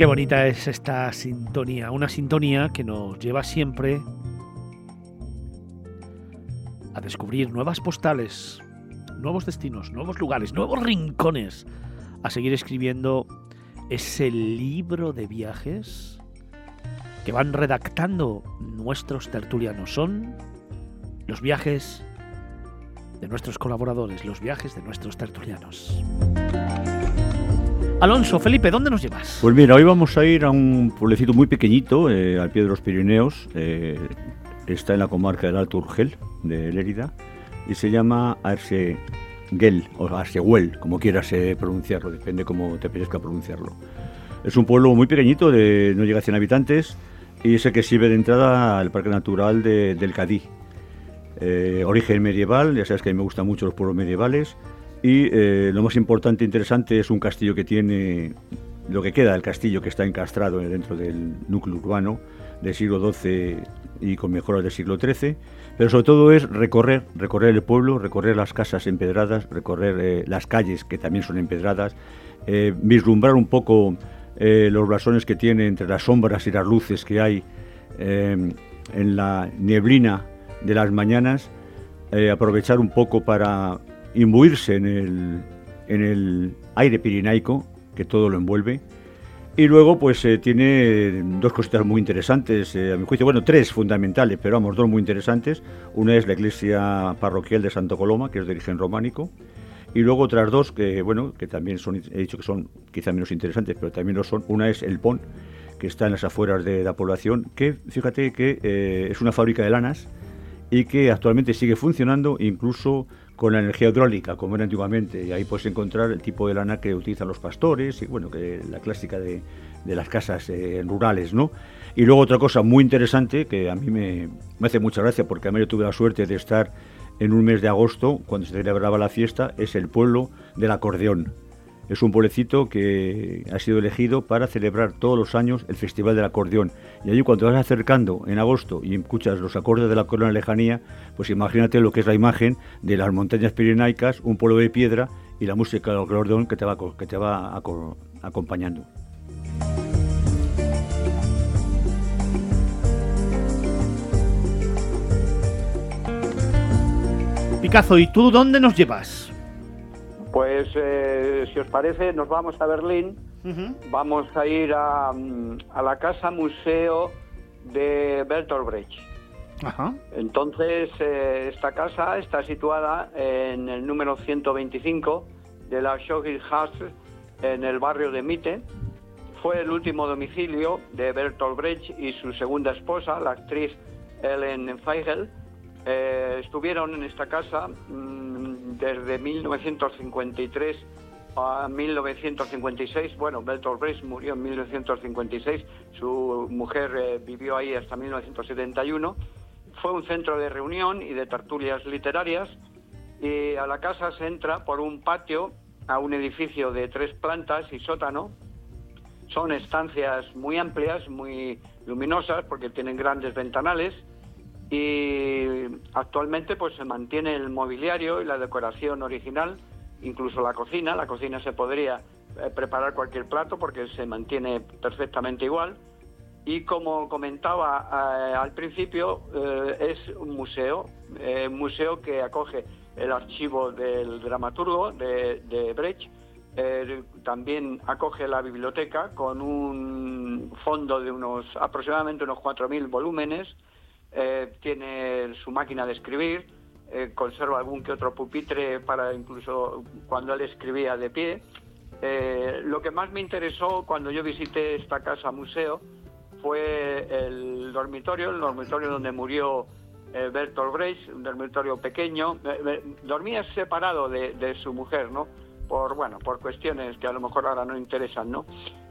Qué bonita es esta sintonía, una sintonía que nos lleva siempre a descubrir nuevas postales, nuevos destinos, nuevos lugares, nuevos rincones, a seguir escribiendo ese libro de viajes que van redactando nuestros tertulianos. Son los viajes de nuestros colaboradores, los viajes de nuestros tertulianos. Alonso, Felipe, ¿dónde nos llevas? Pues mira, hoy vamos a ir a un pueblecito muy pequeñito, eh, al pie de los Pirineos. Eh, está en la comarca del Alto Urgel, de Lérida, y se llama Arseguel, o Arseguel, como quieras eh, pronunciarlo, depende cómo te apetezca pronunciarlo. Es un pueblo muy pequeñito, de, no llega a 100 habitantes, y es el que sirve de entrada al Parque Natural del Cadí. origen medieval, ya sabes que a mí me gustan mucho los pueblos medievales, y eh, lo más importante e interesante es un castillo que tiene, lo que queda del castillo que está encastrado dentro del núcleo urbano del siglo XII y con mejoras del siglo XIII, pero sobre todo es recorrer, recorrer el pueblo, recorrer las casas empedradas, recorrer eh, las calles que también son empedradas, eh, vislumbrar un poco los blasones que tiene entre las sombras y las luces que hay en la neblina de las mañanas, aprovechar un poco para imbuirse en el, en el aire pirinaico que todo lo envuelve. Y luego, pues eh, tiene dos cositas muy interesantes, eh, a mi juicio, bueno, tres fundamentales, pero vamos, dos muy interesantes. Una es la iglesia parroquial de Santo Coloma, que es de origen románico, y luego otras dos que, bueno, que también son, he dicho que son quizá menos interesantes, pero también lo son. Una es el PON, que está en las afueras de la población, que fíjate que eh, es una fábrica de lanas y que actualmente sigue funcionando, incluso con la energía hidráulica, como era antiguamente, y ahí puedes encontrar el tipo de lana que utilizan los pastores, y bueno, que la clásica de, las casas eh, rurales, ¿no? Y luego otra cosa muy interesante, que a mí me, me hace mucha gracia, porque a mí yo tuve la suerte de estar en un mes de agosto, cuando se celebraba la fiesta, es el pueblo del acordeón. Es un pueblecito que ha sido elegido para celebrar todos los años el Festival del Acordeón. Y allí cuando vas acercando en agosto y escuchas los acordes de la corona lejanía, pues imagínate lo que es la imagen de las montañas pirenaicas, un pueblo de piedra y la música del acordeón que te va, que te va acompañando. Picazo, ¿y tú dónde nos llevas? Pues eh, si os parece, nos vamos a Berlín. Vamos a ir a, mm, a, la casa museo de Bertolt Brecht. Entonces, eh, esta casa está situada en el número 125 de la Schogilhaus, en el barrio de Mitte. Fue el último domicilio de Bertolt Brecht y su segunda esposa, la actriz Ellen Feigl. Eh, estuvieron en esta casa mm, desde 1953 a 1956. Bueno, Bertolt Brecht murió en 1956, su mujer eh, vivió ahí hasta 1971. Fue un centro de reunión y de tertulias literarias y a la casa se entra por un patio a un edificio de tres plantas y sótano. Son estancias muy amplias, muy luminosas porque tienen grandes ventanales y actualmente pues se mantiene el mobiliario y la decoración original, incluso la cocina, la cocina se podría eh, preparar cualquier plato porque se mantiene perfectamente igual. Y como comentaba eh, al principio eh, es un museo, un museo que acoge el archivo del dramaturgo de, de Brecht, también acoge la biblioteca con un fondo de unos aproximadamente unos 4.000 volúmenes, eh, tiene su máquina de escribir, eh, conserva algún que otro pupitre para incluso cuando él escribía de pie. Eh, lo que más me interesó cuando yo visité esta casa museo fue el dormitorio, el dormitorio donde murió Bertolt Brecht, un dormitorio pequeño. dormía separado de, de, su mujer, ¿no? Por, bueno, por cuestiones que a lo mejor ahora no interesan, ¿no?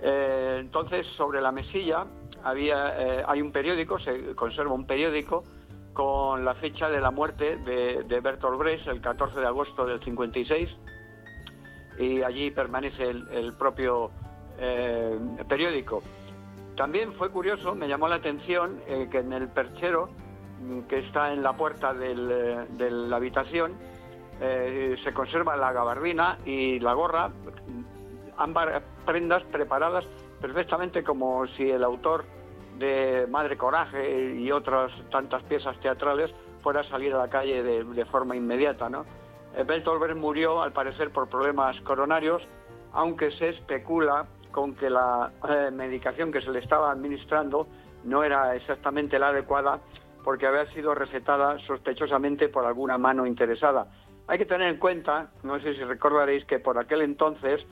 entonces, sobre la mesilla había, eh, hay un periódico, se conserva un periódico con la fecha de la muerte de, Bertolt Brecht, el 14 de agosto del 56, y allí permanece el, propio eh, periódico. También fue curioso, me llamó la atención eh, que en el perchero mm, que está en la puerta de la habitación se conserva la gabardina y la gorra, ambas prendas preparadas perfectamente como si el autor de Madre Coraje y otras tantas piezas teatrales fuera a salir a la calle de, forma inmediata. ¿no? Eh, Bertolt murió, al parecer, por problemas coronarios, aunque se especula con que la eh, medicación que se le estaba administrando no era exactamente la adecuada porque había sido recetada sospechosamente por alguna mano interesada. Hay que tener en cuenta, no sé si recordaréis, que por aquel entonces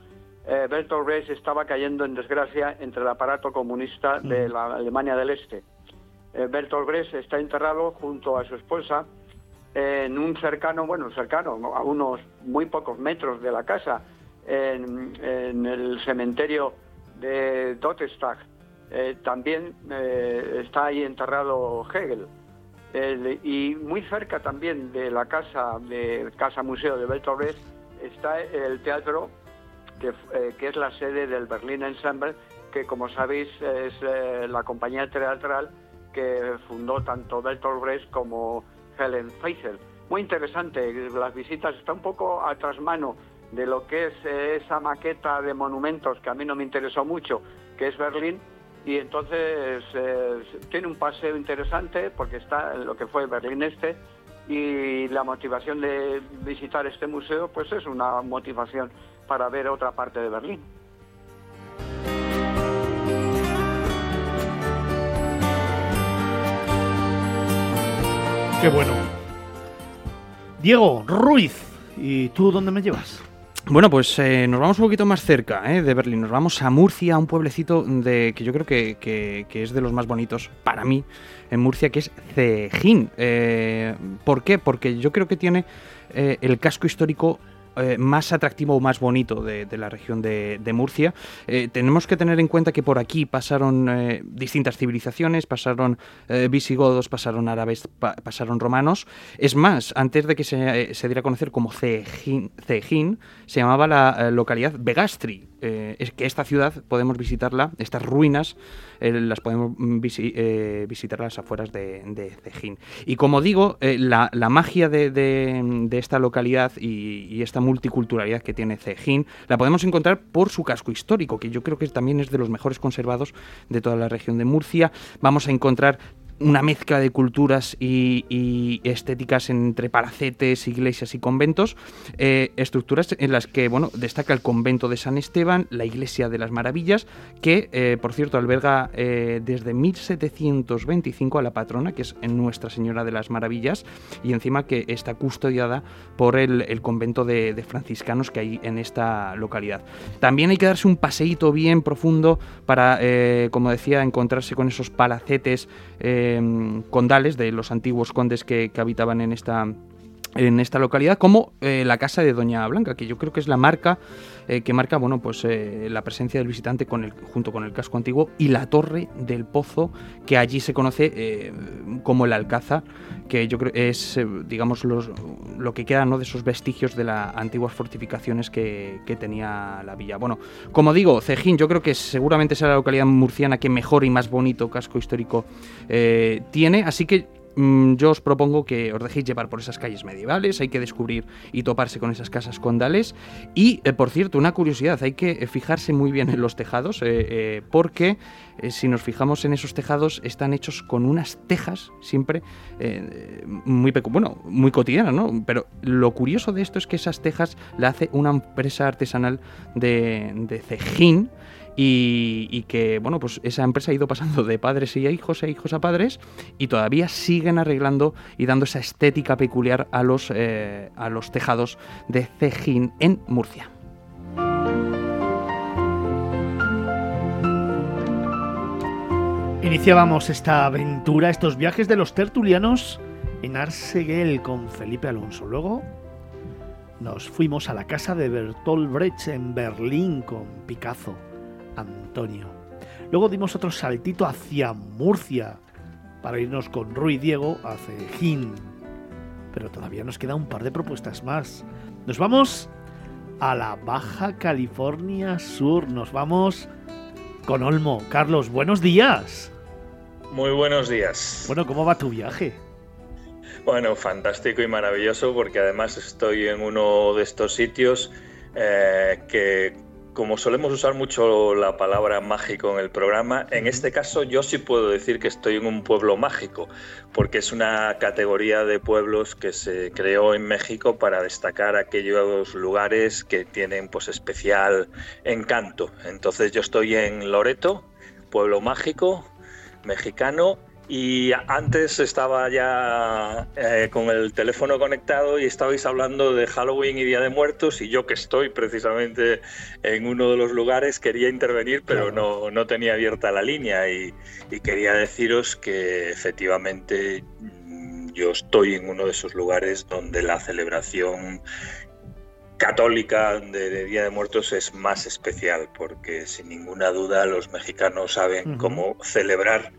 eh, Bertolt Brecht estaba cayendo en desgracia entre el aparato comunista de la Alemania del Este. Eh, Bertolt Brecht está enterrado junto a su esposa en un cercano, bueno, cercano, a unos muy pocos metros de la casa, en, el cementerio de Dottestag. Eh, también eh, está ahí enterrado Hegel. y muy cerca también de la casa, de casa museo de Bertolt Brecht, está el teatro que, eh, que es la sede del Berlin Ensemble, que como sabéis es la compañía teatral que fundó tanto Bertolt Brecht como Helen Feisel. Muy interesante, las visitas están un poco a trasmano de lo que es eh, esa maqueta de monumentos que a mí no me interesó mucho, que es Berlín, y entonces eh, tiene un paseo interesante porque está en lo que fue Berlín Este y la motivación de visitar este museo pues es una motivación para ver otra parte de Berlín. Qué bueno. Diego Ruiz, ¿y tú dónde me llevas? Bueno, pues eh, nos vamos un poquito más cerca eh, de Berlín. Nos vamos a Murcia, un pueblecito de, que yo creo que, es de los más bonitos para mí en Murcia, que es Cejín. Eh, ¿Por qué? Porque yo creo que tiene el casco histórico eh, más atractivo o más bonito de, la región de, Murcia. Eh, tenemos que tener en cuenta que por aquí pasaron eh, distintas civilizaciones, pasaron visigodos, pasaron árabes, pasaron romanos. Es más, antes de que se, diera a conocer como Cejín, se llamaba la localidad Begastri. Es que esta ciudad podemos visitarla, estas ruinas las podemos visitar a las afueras de, Cejín. Y como digo, la, magia de, esta localidad y, y esta multiculturalidad que tiene Cejín, la podemos encontrar por su casco histórico, que yo creo que también es de los mejores conservados de toda la región de Murcia. Vamos a encontrar una mezcla de culturas y, estéticas entre palacetes, iglesias y conventos, eh, estructuras en las que bueno, destaca el convento de San Esteban, la iglesia de las maravillas, que eh, por cierto alberga eh, desde 1725 a la patrona, que es Nuestra Señora de las Maravillas, y encima que está custodiada por el, convento de, franciscanos que hay en esta localidad. También hay que darse un paseíto bien profundo para, como decía, encontrarse con esos palacetes condales de los antiguos condes que, habitaban en esta, en esta localidad, como eh, la casa de Doña Blanca, que yo creo que es la marca eh, que marca bueno, pues, eh, la presencia del visitante con el, junto con el casco antiguo y la torre del pozo, que allí se conoce como el Alcázar, que yo creo es digamos lo que queda ¿no? de esos vestigios de las antiguas fortificaciones que, que, tenía la villa. Bueno, como digo, Cejín yo creo que seguramente es la localidad murciana que mejor y más bonito casco histórico tiene, así que yo os propongo que os dejéis llevar por esas calles medievales, hay que descubrir y toparse con esas casas condales. Y, eh, por cierto, una curiosidad, hay que fijarse muy bien en los tejados, eh, eh, porque si nos fijamos en esos tejados, están hechos con unas tejas siempre muy, bueno, muy cotidianas, ¿no? Pero lo curioso de esto es que esas tejas la hace una empresa artesanal de, de Cejín, y, que bueno pues esa empresa ha ido pasando de padres y a hijos e hijos a padres y todavía siguen arreglando y dando esa estética peculiar a los, eh, a los tejados de Cejín en Murcia. Iniciábamos esta aventura, estos viajes de los tertulianos en Arseguel con Felipe Alonso. Luego nos fuimos a la casa de Bertolt Brecht en Berlín con Picasso. Antonio. Luego dimos otro saltito hacia Murcia para irnos con Rui Diego a Cejín. Pero todavía nos queda un par de propuestas más. Nos vamos a la Baja California Sur. Nos vamos con Olmo. Carlos, buenos días. Muy buenos días. Bueno, ¿cómo va tu viaje? Bueno, fantástico y maravilloso porque además estoy en uno de estos sitios eh, que como solemos usar mucho la palabra mágico en el programa, en este caso yo sí puedo decir que estoy en un pueblo mágico, porque es una categoría de pueblos que se creó en México para destacar aquellos lugares que tienen pues especial encanto. Entonces yo estoy en Loreto, pueblo mágico, mexicano, y antes estaba ya eh, con el teléfono conectado y estabais hablando de Halloween y Día de Muertos y yo que estoy precisamente en uno de los lugares quería intervenir pero no, no tenía abierta la línea y, quería deciros que efectivamente mm, yo estoy en uno de esos lugares donde la celebración católica de, Día de Muertos es más especial, porque sin ninguna duda los mexicanos saben cómo celebrar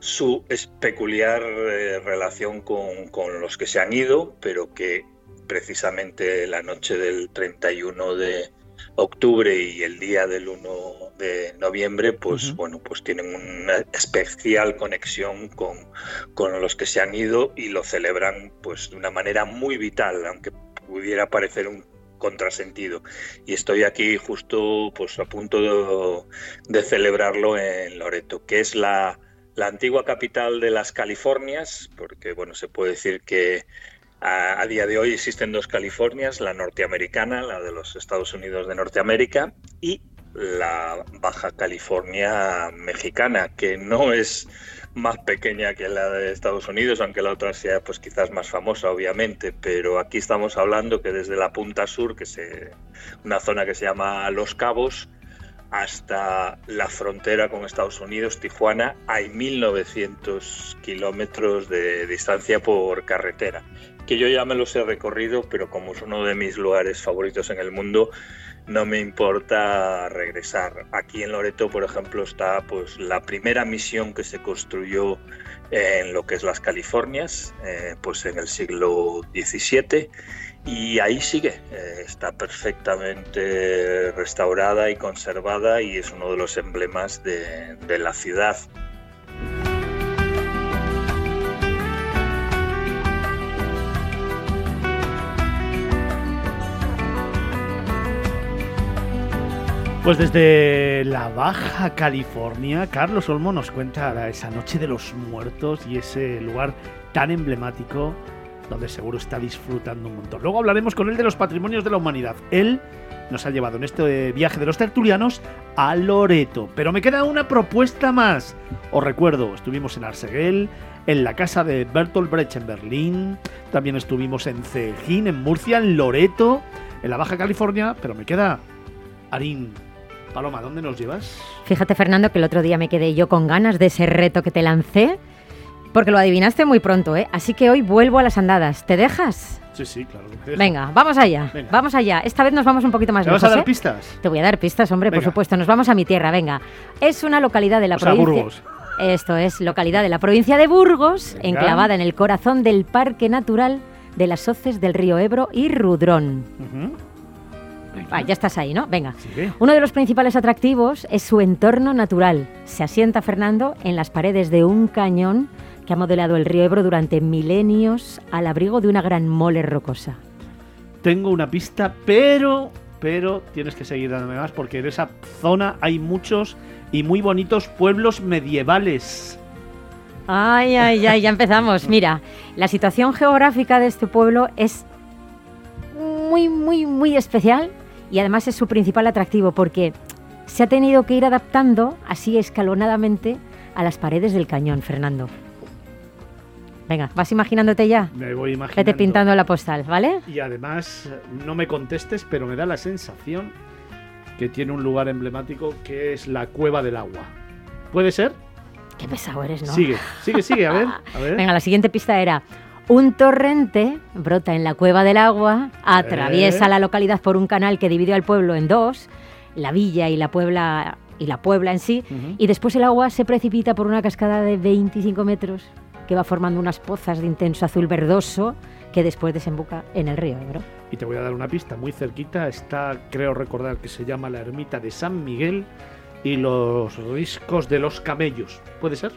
su peculiar eh, relación con, los que se han ido, pero que precisamente la noche del 31 de octubre y el día del 1 de noviembre, pues bueno, pues tienen una especial conexión con, con, los que se han ido y lo celebran pues de una manera muy vital, aunque pudiera parecer un contrasentido. Y estoy aquí justo pues a punto de celebrarlo en Loreto, que es la la antigua capital de las Californias, porque bueno, se puede decir que a, día de hoy existen dos Californias, la norteamericana, la de los Estados Unidos de Norteamérica, y la Baja California mexicana, que no es más pequeña que la de Estados Unidos, aunque la otra sea pues quizás más famosa obviamente, pero aquí estamos hablando que desde la punta sur, que es una zona que se llama Los Cabos, hasta la frontera con Estados Unidos, Tijuana, hay 1.900 kilómetros de distancia por carretera, que yo ya me los he recorrido, pero como es uno de mis lugares favoritos en el mundo, no me importa regresar. Aquí en Loreto, por ejemplo, está pues la primera misión que se construyó en lo que es las Californias, eh, pues en el siglo XVII y ahí sigue, eh, está perfectamente restaurada y conservada y es uno de los emblemas de, de la ciudad. Pues desde la Baja California, Carlos Olmo nos cuenta esa Noche de los Muertos y ese lugar tan emblemático donde seguro está disfrutando un montón. Luego hablaremos con él de los patrimonios de la humanidad. Él nos ha llevado en este viaje de los tertulianos a Loreto. Pero me queda una propuesta más. Os recuerdo, estuvimos en Arseguel, en la casa de Bertolt Brecht en Berlín, también estuvimos en Cejín, en Murcia, en Loreto, en la Baja California, pero me queda Arín. Paloma, ¿dónde nos llevas? Fíjate, Fernando, que el otro día me quedé yo con ganas de ese reto que te lancé porque lo adivinaste muy pronto, ¿eh? Así que hoy vuelvo a las andadas. ¿Te dejas? Sí, sí, claro. Venga, vamos allá. Vamos allá. Esta vez nos vamos un poquito más ¿Te lejos. vas a dar ¿eh? pistas? Te voy a dar pistas, hombre, por supuesto. Nos vamos a mi tierra, venga. Es una localidad de la provincia. Burgos. Esto es localidad de la provincia de Burgos, enclavada en el corazón del Parque Natural de las Hoces del río Ebro y Rudrón. Ah, ya estás ahí, ¿no? Venga. Uno de los principales atractivos es su entorno natural. Se asienta Fernando en las paredes de un cañón que ha modelado el río Ebro durante milenios al abrigo de una gran mole rocosa. Tengo una pista, pero pero tienes que seguir dándome más porque en esa zona hay muchos y muy bonitos pueblos medievales. Ay, ay, ay, ya empezamos. Mira, la situación geográfica de este pueblo es muy, muy, muy especial y además es su principal atractivo porque se ha tenido que ir adaptando así escalonadamente a las paredes del cañón, Fernando. Venga, ¿vas imaginándote ya? Me voy imaginando. Vete pintando la postal, ¿vale? Y además, no me contestes, pero me da la sensación que tiene un lugar emblemático que es la Cueva del Agua. ¿Puede ser? Qué pesado eres, ¿no? Sigue, sigue, sigue, a ver. A ver. Venga, la siguiente pista era... Un torrente brota en la cueva del agua, atraviesa la localidad por un canal que divide al pueblo en dos, la villa y la puebla y la puebla en sí, y después el agua se precipita por una cascada de 25 metros que va formando unas pozas de intenso azul verdoso que después desemboca en el río Ebro. Y te voy a dar una pista, muy cerquita está, creo recordar que se llama la ermita de San Miguel y los riscos de los camellos. ¿Puede ser?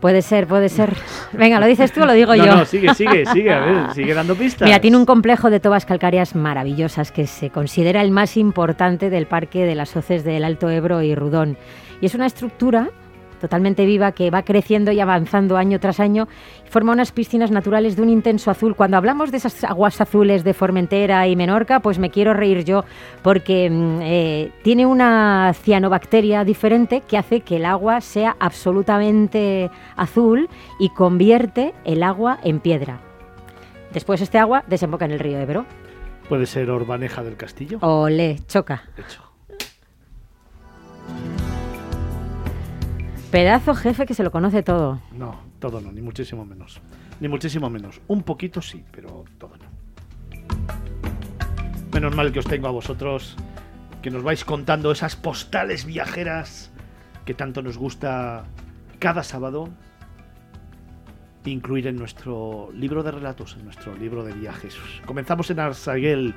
Puede ser, puede ser. Venga, ¿lo dices tú o lo digo yo? No, sigue, sigue, sigue, a ver, sigue dando pistas. Mira, tiene un complejo de tobas calcáreas maravillosas que se considera el más importante del parque de las hoces del Alto Ebro y Rudón. Y es una estructura totalmente viva que va creciendo y avanzando año tras año forma unas piscinas naturales de un intenso azul. Cuando hablamos de esas aguas azules de Formentera y Menorca, pues me quiero reír yo porque mm, eh, tiene una cianobacteria diferente que hace que el agua sea absolutamente azul y convierte el agua en piedra. Después este agua desemboca en el río Ebro. Puede ser Orbaneja del Castillo. Ole, choca. Hecho. Pedazo jefe que se lo conoce todo. No, todo no, ni muchísimo menos. Ni muchísimo menos. Un poquito sí, pero todo no. Menos mal que os tengo a vosotros, que nos vais contando esas postales viajeras que tanto nos gusta cada sábado incluir en nuestro libro de relatos, en nuestro libro de viajes. Comenzamos en Arsaguel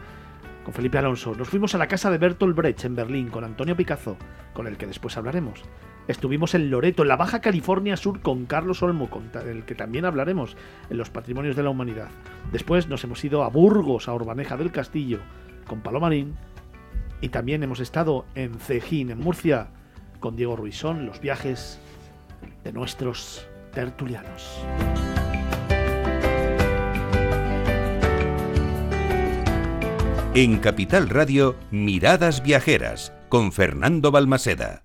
con Felipe Alonso. Nos fuimos a la casa de Bertolt Brecht en Berlín con Antonio Picasso, con el que después hablaremos. Estuvimos en Loreto, en la Baja California Sur, con Carlos Olmo, con el que también hablaremos en los Patrimonios de la Humanidad. Después nos hemos ido a Burgos, a Urbaneja del Castillo, con Palomarín. Y también hemos estado en Cejín, en Murcia, con Diego Ruizón, los viajes de nuestros tertulianos. En Capital Radio, Miradas Viajeras, con Fernando Balmaseda.